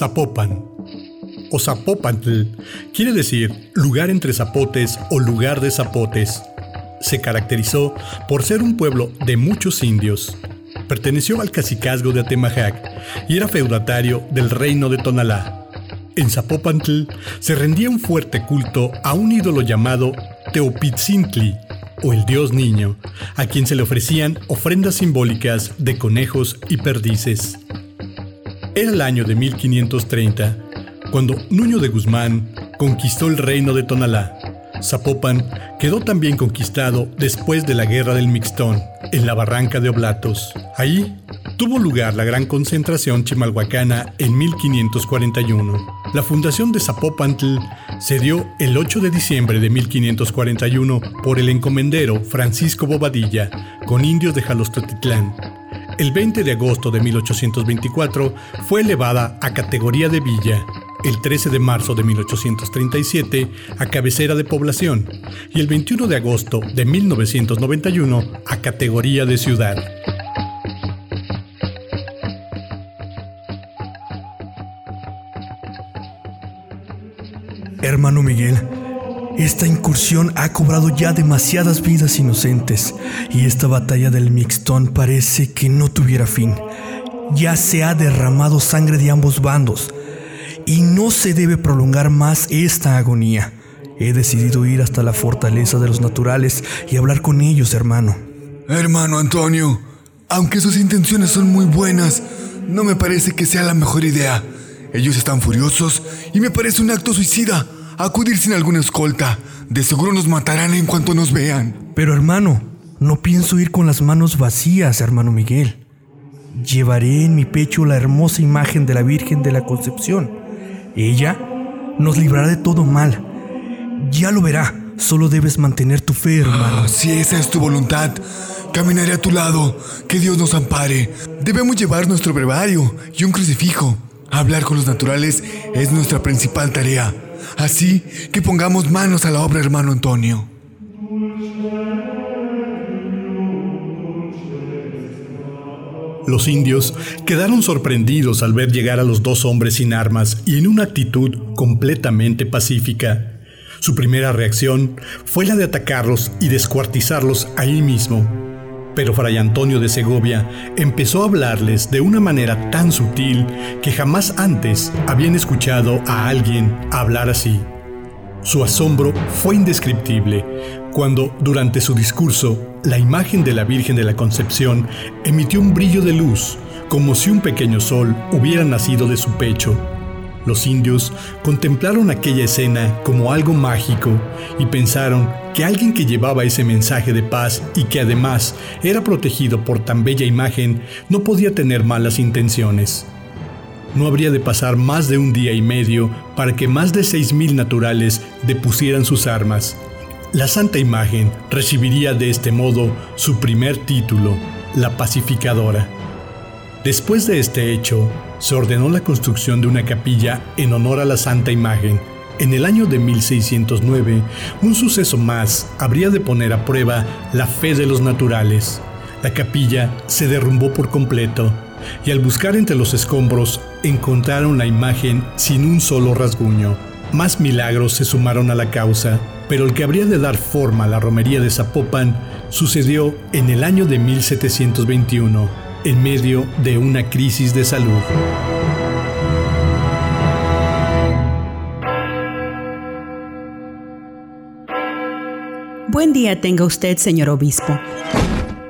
Zapopan o Zapopantl quiere decir lugar entre zapotes o lugar de zapotes. Se caracterizó por ser un pueblo de muchos indios. Perteneció al cacicazgo de Atemajac y era feudatario del reino de Tonalá. En Zapopantl se rendía un fuerte culto a un ídolo llamado Teopitzintli, o el dios niño, a quien se le ofrecían ofrendas simbólicas de conejos y perdices. Era el año de 1530, cuando Nuño de Guzmán conquistó el reino de Tonalá. Zapopan quedó también conquistado después de la guerra del Mixtón, en la barranca de Oblatos. Ahí tuvo lugar la gran concentración chimalhuacana en 1541. La fundación de Zapopantl se dio el 8 de diciembre de 1541 por el encomendero Francisco Bobadilla con indios de Jalostotitlán. El 20 de agosto de 1824 fue elevada a categoría de villa el 13 de marzo de 1837 a cabecera de población y el 21 de agosto de 1991 a categoría de ciudad. Hermano Miguel, esta incursión ha cobrado ya demasiadas vidas inocentes y esta batalla del Mixtón parece que no tuviera fin. Ya se ha derramado sangre de ambos bandos y no se debe prolongar más esta agonía. He decidido ir hasta la fortaleza de los naturales y hablar con ellos, hermano. Hermano Antonio, aunque sus intenciones son muy buenas, no me parece que sea la mejor idea. Ellos están furiosos y me parece un acto suicida. Acudir sin alguna escolta. De seguro nos matarán en cuanto nos vean. Pero hermano, no pienso ir con las manos vacías, hermano Miguel. Llevaré en mi pecho la hermosa imagen de la Virgen de la Concepción. Ella nos librará de todo mal. Ya lo verá. Solo debes mantener tu fe, hermano. Ah, si esa es tu voluntad, caminaré a tu lado. Que Dios nos ampare. Debemos llevar nuestro brevario y un crucifijo. Hablar con los naturales es nuestra principal tarea. Así que pongamos manos a la obra, hermano Antonio. Los indios quedaron sorprendidos al ver llegar a los dos hombres sin armas y en una actitud completamente pacífica. Su primera reacción fue la de atacarlos y descuartizarlos ahí mismo. Pero Fray Antonio de Segovia empezó a hablarles de una manera tan sutil que jamás antes habían escuchado a alguien hablar así. Su asombro fue indescriptible cuando, durante su discurso, la imagen de la Virgen de la Concepción emitió un brillo de luz, como si un pequeño sol hubiera nacido de su pecho. Los indios contemplaron aquella escena como algo mágico y pensaron que alguien que llevaba ese mensaje de paz y que además era protegido por tan bella imagen no podía tener malas intenciones. No habría de pasar más de un día y medio para que más de 6.000 naturales depusieran sus armas. La Santa Imagen recibiría de este modo su primer título, la pacificadora. Después de este hecho, se ordenó la construcción de una capilla en honor a la Santa Imagen. En el año de 1609, un suceso más habría de poner a prueba la fe de los naturales. La capilla se derrumbó por completo y al buscar entre los escombros encontraron la imagen sin un solo rasguño. Más milagros se sumaron a la causa, pero el que habría de dar forma a la romería de Zapopan sucedió en el año de 1721 en medio de una crisis de salud. Buen día tenga usted, señor obispo.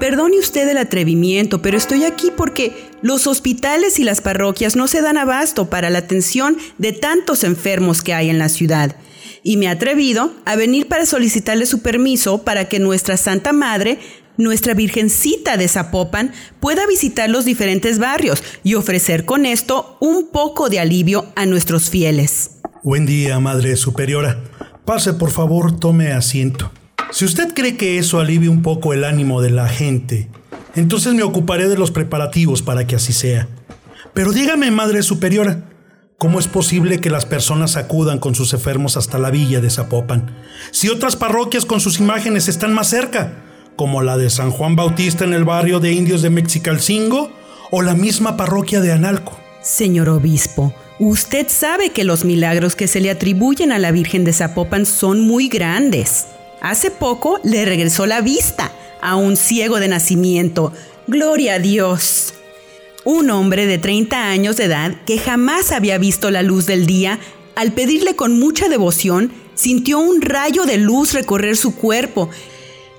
Perdone usted el atrevimiento, pero estoy aquí porque los hospitales y las parroquias no se dan abasto para la atención de tantos enfermos que hay en la ciudad. Y me he atrevido a venir para solicitarle su permiso para que nuestra Santa Madre nuestra Virgencita de Zapopan pueda visitar los diferentes barrios y ofrecer con esto un poco de alivio a nuestros fieles. Buen día, Madre Superiora. Pase, por favor, tome asiento. Si usted cree que eso alivie un poco el ánimo de la gente, entonces me ocuparé de los preparativos para que así sea. Pero dígame, Madre Superiora, ¿cómo es posible que las personas acudan con sus enfermos hasta la villa de Zapopan, si otras parroquias con sus imágenes están más cerca? Como la de San Juan Bautista en el barrio de indios de Mexicalcingo o la misma parroquia de Analco. Señor obispo, Usted sabe que los milagros que se le atribuyen a la Virgen de Zapopan son muy grandes. Hace poco le regresó la vista a un ciego de nacimiento. Gloria a Dios. Un hombre de 30 años de edad que jamás había visto la luz del día, al pedirle con mucha devoción, sintió un rayo de luz recorrer su cuerpo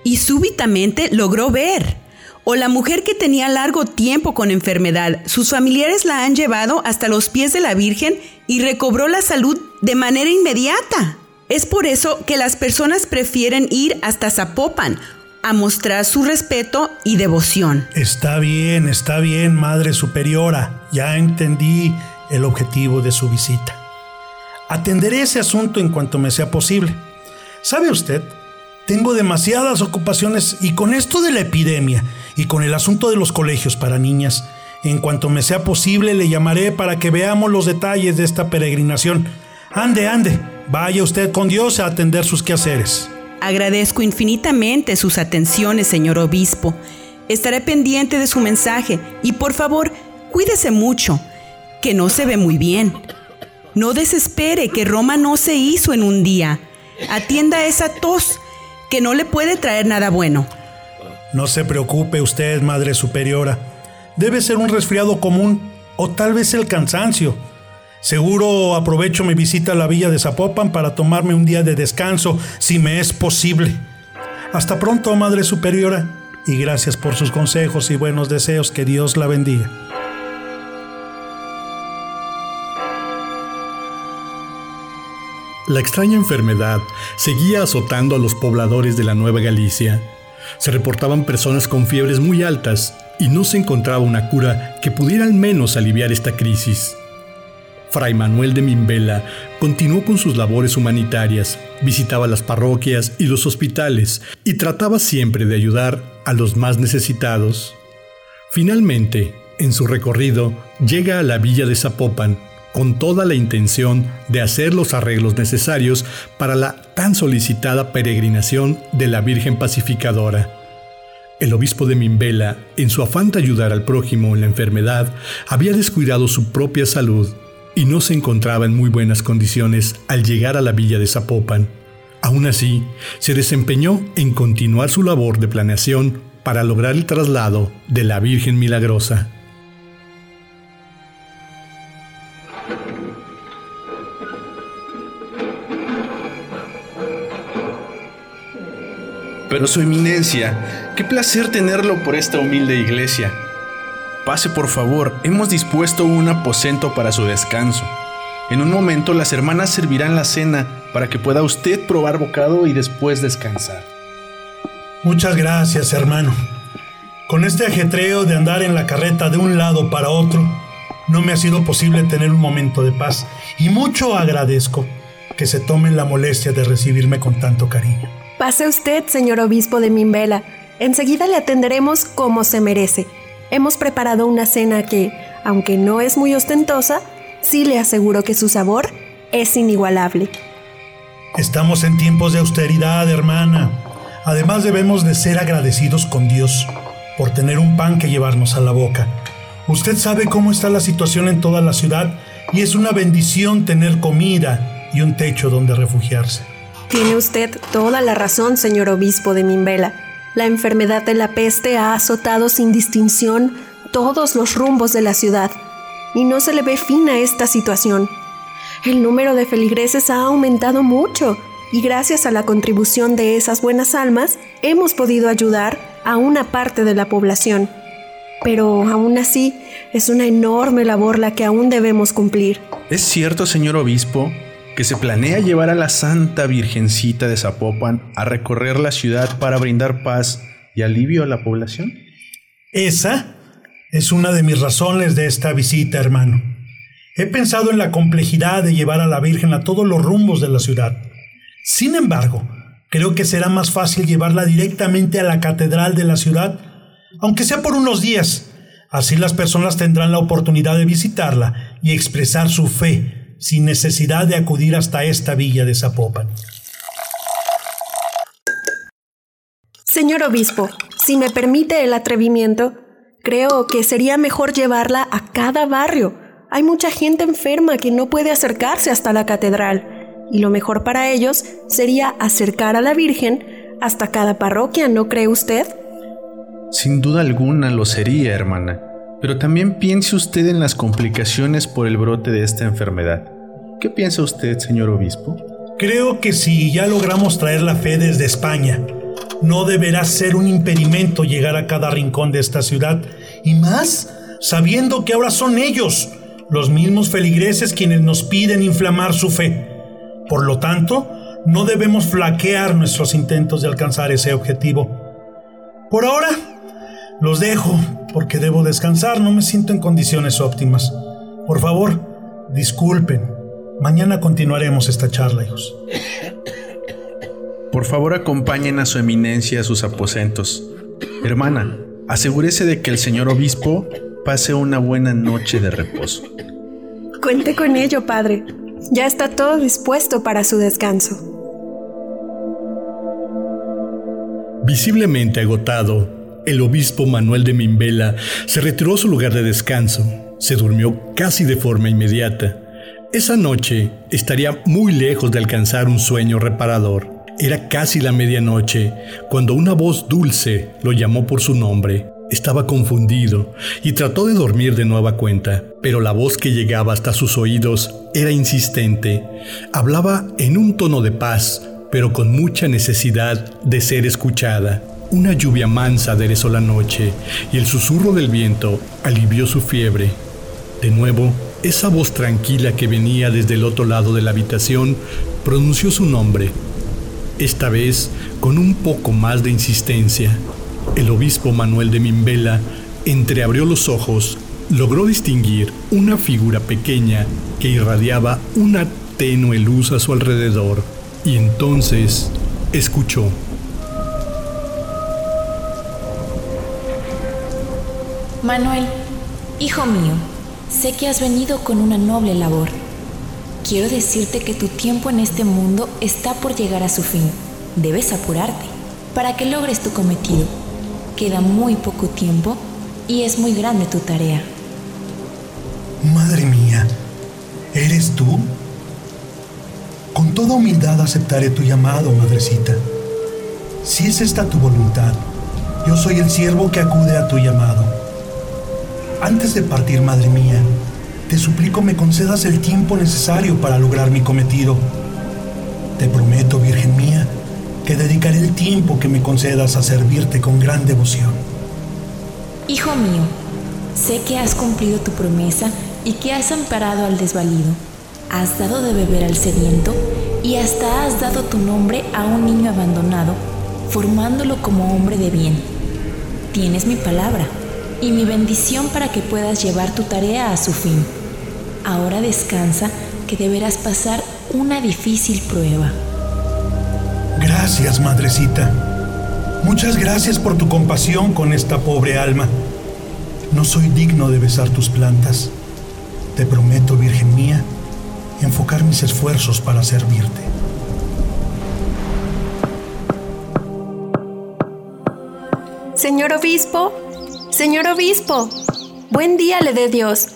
y súbitamente logró ver. O la mujer que tenía largo tiempo con enfermedad, sus familiares la han llevado hasta los pies de la Virgen y recobró la salud de manera inmediata. Es por eso que las personas prefieren ir hasta Zapopan a mostrar su respeto y devoción. Está bien, está bien, Madre Superiora. Ya entendí el objetivo de su visita. Atenderé ese asunto en cuanto me sea posible. ¿Sabe usted? Tengo demasiadas ocupaciones y con esto de la epidemia y con el asunto de los colegios para niñas, en cuanto me sea posible le llamaré para que veamos los detalles de esta peregrinación. Ande, ande, vaya usted con Dios a atender sus quehaceres. Agradezco infinitamente sus atenciones, señor obispo. Estaré pendiente de su mensaje y por favor, cuídese mucho, que no se ve muy bien. No desespere, que Roma no se hizo en un día. Atienda esa tos, que no le puede traer nada bueno. No se preocupe usted, Madre Superiora. Debe ser un resfriado común o tal vez el cansancio. Seguro aprovecho mi visita a la villa de Zapopan para tomarme un día de descanso, si me es posible. Hasta pronto, Madre Superiora, y gracias por sus consejos y buenos deseos. Que Dios la bendiga. La extraña enfermedad seguía azotando a los pobladores de la Nueva Galicia. Se reportaban personas con fiebres muy altas y no se encontraba una cura que pudiera al menos aliviar esta crisis. Fray Manuel de Mimbela continuó con sus labores humanitarias, visitaba las parroquias y los hospitales y trataba siempre de ayudar a los más necesitados. Finalmente, en su recorrido, llega a la villa de Zapopan con toda la intención de hacer los arreglos necesarios para la tan solicitada peregrinación de la Virgen Pacificadora. El obispo de Mimbela, en su afán de ayudar al prójimo en la enfermedad, había descuidado su propia salud y no se encontraba en muy buenas condiciones al llegar a la villa de Zapopan. Aún así, se desempeñó en continuar su labor de planeación para lograr el traslado de la Virgen Milagrosa. Pero su eminencia, qué placer tenerlo por esta humilde iglesia. Pase por favor, hemos dispuesto un aposento para su descanso. En un momento las hermanas servirán la cena para que pueda usted probar bocado y después descansar. Muchas gracias, hermano. Con este ajetreo de andar en la carreta de un lado para otro, no me ha sido posible tener un momento de paz y mucho agradezco que se tomen la molestia de recibirme con tanto cariño. Pase usted, señor obispo de Mimbela. Enseguida le atenderemos como se merece. Hemos preparado una cena que, aunque no es muy ostentosa, sí le aseguro que su sabor es inigualable. Estamos en tiempos de austeridad, hermana. Además debemos de ser agradecidos con Dios por tener un pan que llevarnos a la boca. Usted sabe cómo está la situación en toda la ciudad y es una bendición tener comida y un techo donde refugiarse. Tiene usted toda la razón, señor obispo de Mimbela. La enfermedad de la peste ha azotado sin distinción todos los rumbos de la ciudad y no se le ve fin a esta situación. El número de feligreses ha aumentado mucho y gracias a la contribución de esas buenas almas hemos podido ayudar a una parte de la población. Pero aún así es una enorme labor la que aún debemos cumplir. ¿Es cierto, señor obispo, que se planea llevar a la Santa Virgencita de Zapopan a recorrer la ciudad para brindar paz y alivio a la población? Esa es una de mis razones de esta visita, hermano. He pensado en la complejidad de llevar a la Virgen a todos los rumbos de la ciudad. Sin embargo, creo que será más fácil llevarla directamente a la catedral de la ciudad, aunque sea por unos días. Así las personas tendrán la oportunidad de visitarla y expresar su fe sin necesidad de acudir hasta esta villa de Zapopan. Señor obispo, si me permite el atrevimiento, creo que sería mejor llevarla a cada barrio, Hay mucha gente enferma que no puede acercarse hasta la catedral, y lo mejor para ellos sería acercar a la Virgen hasta cada parroquia, ¿no cree usted? Sin duda alguna lo sería, hermana, pero también piense usted en las complicaciones por el brote de esta enfermedad. ¿Qué piensa usted, señor obispo? Creo que si ya logramos traer la fe desde España, no deberá ser un impedimento llegar a cada rincón de esta ciudad, y más sabiendo que ahora son ellos, los mismos feligreses quienes nos piden inflamar su fe. Por lo tanto, no debemos flaquear nuestros intentos de alcanzar ese objetivo. Por ahora, los dejo porque debo descansar, no me siento en condiciones óptimas. Por favor, disculpen. Mañana continuaremos esta charla, hijos. Por favor, acompañen a su eminencia a sus aposentos. Hermana, asegúrese de que el señor obispo pase una buena noche de reposo. Cuente con ello, padre. Ya está todo dispuesto para su descanso. Visiblemente agotado, el obispo Manuel de Mimbela se retiró a su lugar de descanso. Se durmió casi de forma inmediata. Esa noche estaría muy lejos de alcanzar un sueño reparador. Era casi la medianoche cuando una voz dulce lo llamó por su nombre. Estaba confundido y trató de dormir de nueva cuenta, pero la voz que llegaba hasta sus oídos era insistente. Hablaba en un tono de paz, pero con mucha necesidad de ser escuchada. Una lluvia mansa aderezó la noche y el susurro del viento alivió su fiebre. De nuevo, esa voz tranquila que venía desde el otro lado de la habitación pronunció su nombre esta vez con un poco más de insistencia. El obispo Manuel de Mimbela entreabrió los ojos, logró distinguir una figura pequeña que irradiaba una tenue luz a su alrededor y entonces escuchó. Manuel, hijo mío, sé que has venido con una noble labor Quiero decirte que tu tiempo en este mundo está por llegar a su fin. Debes apurarte para que logres tu cometido. Queda muy poco tiempo y es muy grande tu tarea. Madre mía, ¿eres tú? Con toda humildad aceptaré tu llamado, madrecita. Si es esta tu voluntad, yo soy el siervo que acude a tu llamado. Antes de partir, madre mía, te suplico me concedas el tiempo necesario para lograr mi cometido. Te prometo, Virgen mía, que dedicaré el tiempo que me concedas a servirte con gran devoción. Hijo mío, sé que has cumplido tu promesa y que has amparado al desvalido. Has dado de beber al sediento y hasta has dado tu nombre a un niño abandonado, formándolo como hombre de bien. Tienes mi palabra y mi bendición para que puedas llevar tu tarea a su fin. Ahora descansa que deberás pasar una difícil prueba. Gracias, madrecita. Muchas gracias por tu compasión con esta pobre alma. No soy digno de besar tus plantas. Te prometo, Virgen mía, enfocar mis esfuerzos para servirte. Señor obispo, señor obispo, buen día le dé Dios.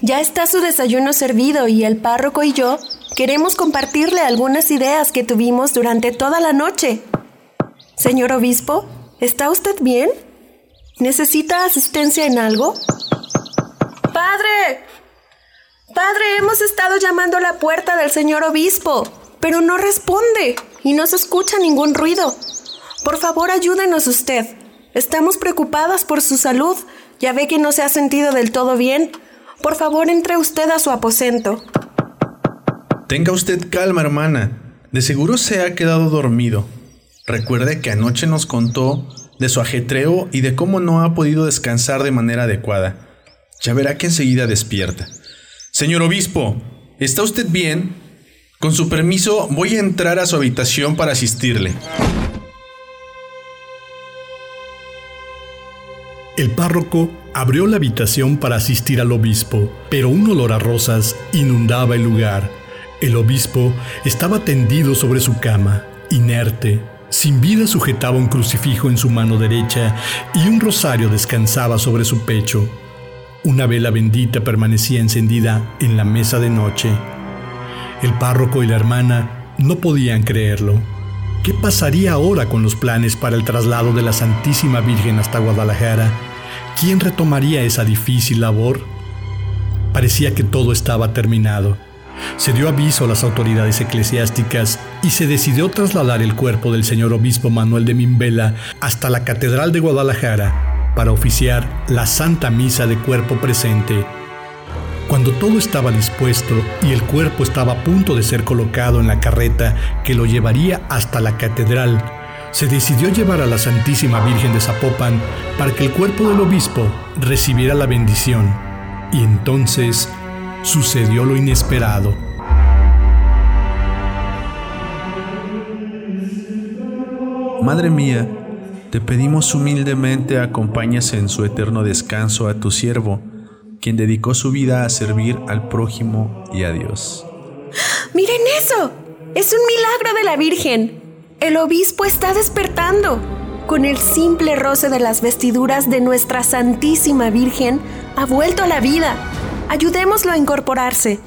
Ya está su desayuno servido y el párroco y yo queremos compartirle algunas ideas que tuvimos durante toda la noche. Señor obispo, ¿está usted bien? ¿Necesita asistencia en algo? ¡Padre! Padre, hemos estado llamando a la puerta del señor obispo, pero no responde y no se escucha ningún ruido. Por favor, ayúdenos usted. Estamos preocupadas por su salud. Ya ve que no se ha sentido del todo bien. Por favor, entre usted a su aposento. Tenga usted calma, hermana. De seguro se ha quedado dormido. Recuerde que anoche nos contó de su ajetreo y de cómo no ha podido descansar de manera adecuada. Ya verá que enseguida despierta. Señor obispo, ¿está usted bien? Con su permiso, voy a entrar a su habitación para asistirle. El párroco abrió la habitación para asistir al obispo, pero un olor a rosas inundaba el lugar. El obispo estaba tendido sobre su cama, inerte. Sin vida sujetaba un crucifijo en su mano derecha y un rosario descansaba sobre su pecho. Una vela bendita permanecía encendida en la mesa de noche. El párroco y la hermana no podían creerlo. ¿Qué pasaría ahora con los planes para el traslado de la Santísima Virgen hasta Guadalajara? ¿Quién retomaría esa difícil labor? Parecía que todo estaba terminado. Se dio aviso a las autoridades eclesiásticas y se decidió trasladar el cuerpo del señor obispo Manuel de Mimbela hasta la Catedral de Guadalajara para oficiar la Santa Misa de cuerpo presente. Cuando todo estaba dispuesto y el cuerpo estaba a punto de ser colocado en la carreta que lo llevaría hasta la catedral, se decidió llevar a la Santísima Virgen de Zapopan para que el cuerpo del obispo recibiera la bendición. Y entonces sucedió lo inesperado. Madre mía, te pedimos humildemente acompañes en su eterno descanso a tu siervo, quien dedicó su vida a servir al prójimo y a Dios. ¡Miren eso! Es un milagro de la Virgen. El obispo está despertando. Con el simple roce de las vestiduras de nuestra Santísima Virgen, ha vuelto a la vida. Ayudémoslo a incorporarse.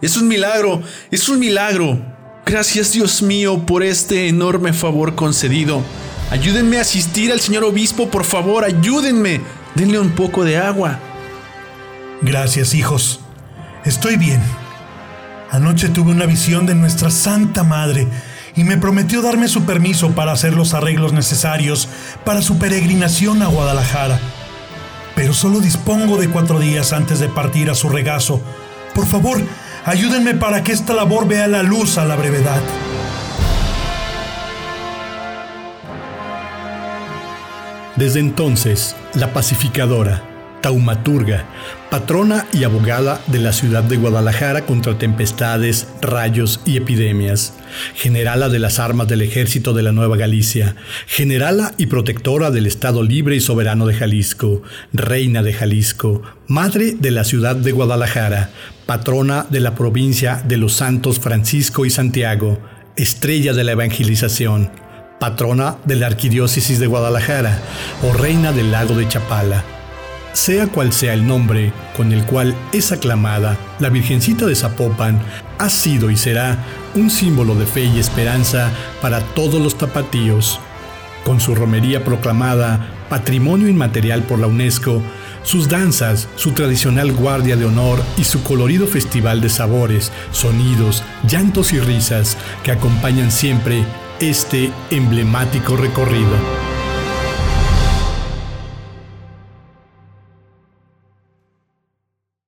Es un milagro, es un milagro. Gracias Dios mío por este enorme favor concedido. Ayúdenme a asistir al señor obispo, por favor, ayúdenme. Denle un poco de agua. Gracias, hijos. Estoy bien. Anoche tuve una visión de nuestra Santa Madre y me prometió darme su permiso para hacer los arreglos necesarios para su peregrinación a Guadalajara pero solo dispongo de cuatro días antes de partir a su regazo. Por favor, ayúdenme para que esta labor vea la luz a la brevedad. Desde entonces, la pacificadora, taumaturga, patrona y abogada de la ciudad de Guadalajara contra tempestades, rayos y epidemias, generala de las armas del ejército de la Nueva Galicia, generala y protectora del Estado libre y soberano de Jalisco, reina de Jalisco, madre de la ciudad de Guadalajara, patrona de la provincia de los Santos Francisco y Santiago, estrella de la evangelización, patrona de la Arquidiócesis de Guadalajara o reina del lago de Chapala sea cual sea el nombre con el cual es aclamada, la Virgencita de Zapopan ha sido y será un símbolo de fe y esperanza para todos los tapatíos. Con su romería proclamada Patrimonio Inmaterial por la UNESCO, sus danzas, su tradicional guardia de honor y su colorido festival de sabores, sonidos, llantos y risas que acompañan siempre este emblemático recorrido.